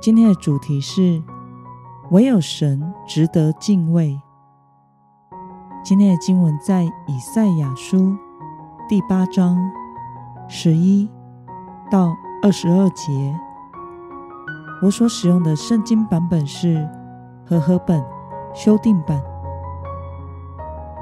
今天的主题是唯有神值得敬畏。今天的经文在以赛亚书第八章十一到二十二节。我所使用的圣经版本是和合本修订版。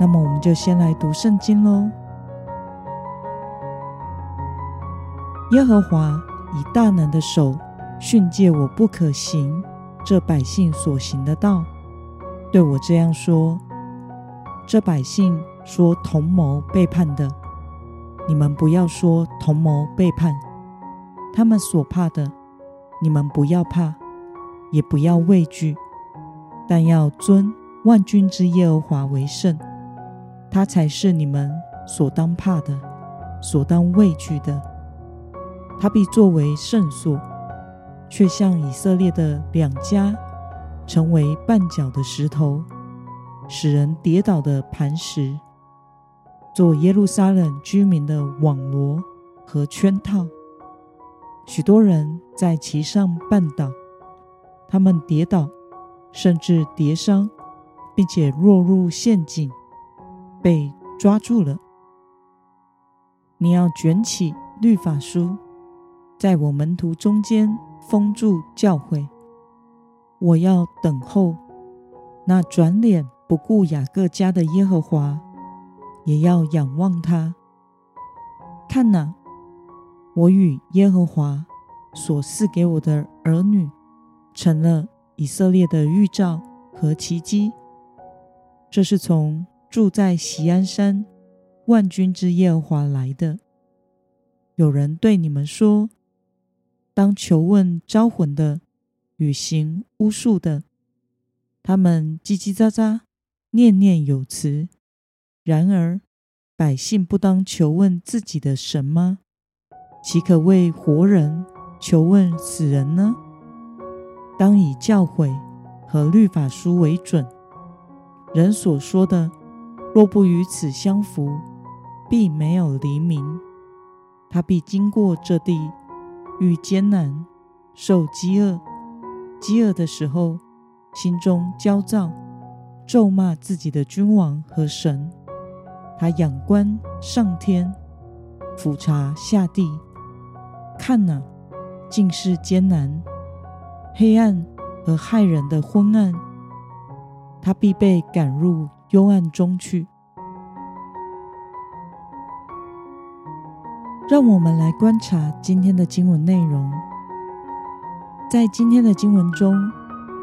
那么，我们就先来读圣经喽。耶和华以大能的手。训诫我不可行这百姓所行的道，对我这样说：这百姓说同谋背叛的，你们不要说同谋背叛；他们所怕的，你们不要怕，也不要畏惧，但要尊万军之耶和华为圣，他才是你们所当怕的，所当畏惧的。他必作为圣所。却像以色列的两家成为绊脚的石头，使人跌倒的磐石，做耶路撒冷居民的网罗和圈套。许多人在其上绊倒，他们跌倒，甚至跌伤，并且落入陷阱，被抓住了。你要卷起律法书，在我门徒中间。封住教会，我要等候那转脸不顾雅各家的耶和华，也要仰望他。看哪，我与耶和华所赐给我的儿女，成了以色列的预兆和奇迹。这是从住在锡安山万军之耶和华来的。有人对你们说。当求问招魂的与行巫术的，他们叽叽喳喳，念念有词。然而百姓不当求问自己的神吗？岂可为活人求问死人呢？当以教诲和律法书为准。人所说的，若不与此相符，必没有黎明。他必经过这地。遇艰难，受饥饿，饥饿的时候，心中焦躁，咒骂自己的君王和神。他仰观上天，俯察下地，看哪，尽是艰难、黑暗和骇人的昏暗。他必被赶入幽暗中去。让我们来观察今天的经文内容。在今天的经文中，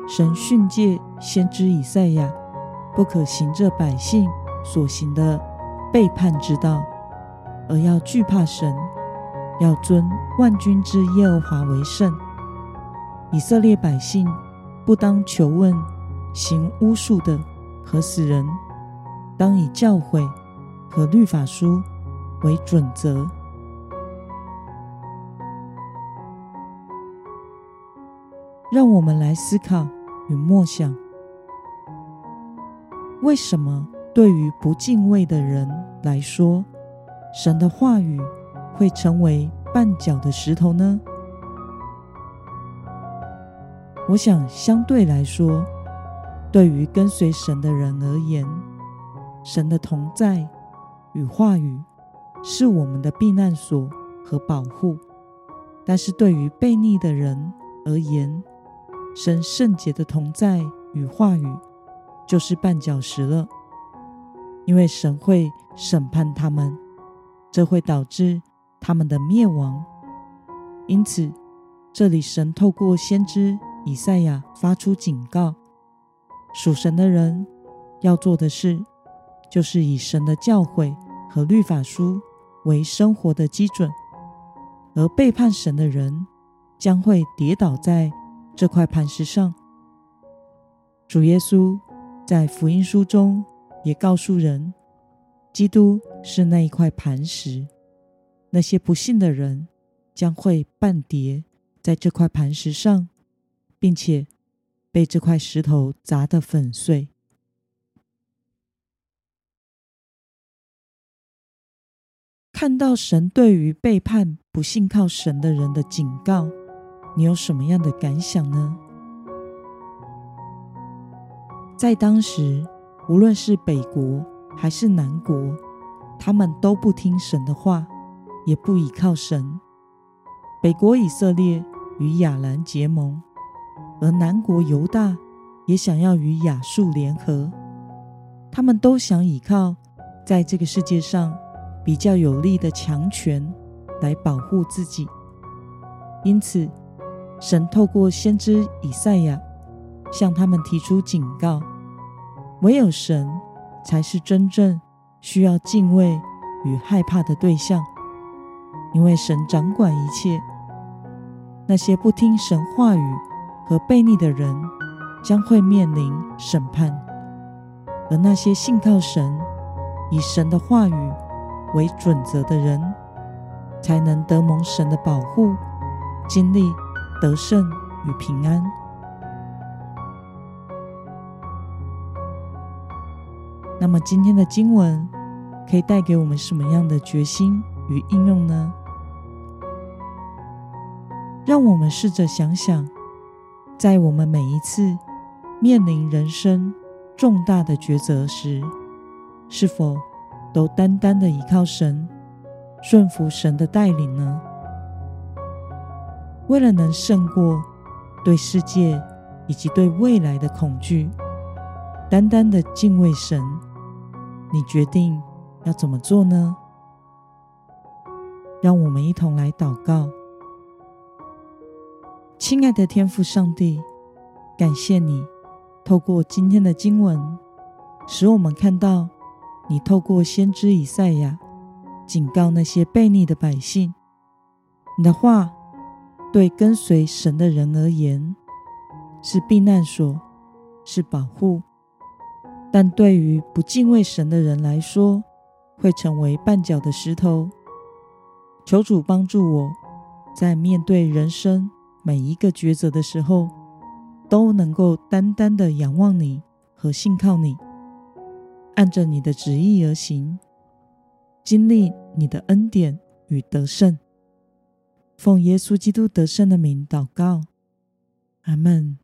神训诫先知以赛亚，不可行这百姓所行的背叛之道，而要惧怕神，要尊万军之耶和华为圣。以色列百姓不当求问行巫术的和死人，当以教诲和律法书为准则。让我们来思考与默想：为什么对于不敬畏的人来说，神的话语会成为绊脚的石头呢？我想，相对来说，对于跟随神的人而言，神的同在与话语是我们的避难所和保护；但是对于悖逆的人而言，神圣洁的同在与话语，就是绊脚石了，因为神会审判他们，这会导致他们的灭亡。因此，这里神透过先知以赛亚发出警告：属神的人要做的事，就是以神的教诲和律法书为生活的基准，而背叛神的人将会跌倒在这块磐石上。主耶稣在福音书中也告诉人，基督是那一块磐石，那些不信的人将会绊跌在这块磐石上，并且被这块石头砸得粉碎。看到神对于背叛、不信靠神的人的警告，你有什么样的感想呢？在当时，无论是北国还是南国，他们都不听神的话，也不倚靠神。北国以色列与亚兰结盟，而南国犹大也想要与亚述联合。他们都想依靠在这个世界上比较有力的强权来保护自己。因此，神透过先知以赛亚，向他们提出警告：唯有神才是真正需要敬畏与害怕的对象，因为神掌管一切。那些不听神话语和悖逆的人，将会面临审判；而那些信靠神、以神的话语为准则的人，才能得蒙神的保护，经历得胜与平安。那么今天的经文可以带给我们什么样的决心与应用呢？让我们试着想想，在我们每一次面临人生重大的抉择时，是否都单单的依靠神，顺服神的带领呢？为了能胜过对世界以及对未来的恐惧，单单的敬畏神，你决定要怎么做呢？让我们一同来祷告。亲爱的天父上帝，感谢你透过今天的经文，使我们看到你透过先知以赛亚警告那些悖逆的百姓。你的话对跟随神的人而言是避难所，是保护；但对于不敬畏神的人来说，会成为绊脚的石头。求主帮助我，在面对人生。每一个抉择的时候，都能够单单的仰望你和信靠你，按着你的旨意而行，经历你的恩典与得胜。奉耶稣基督得胜的名祷告，阿门。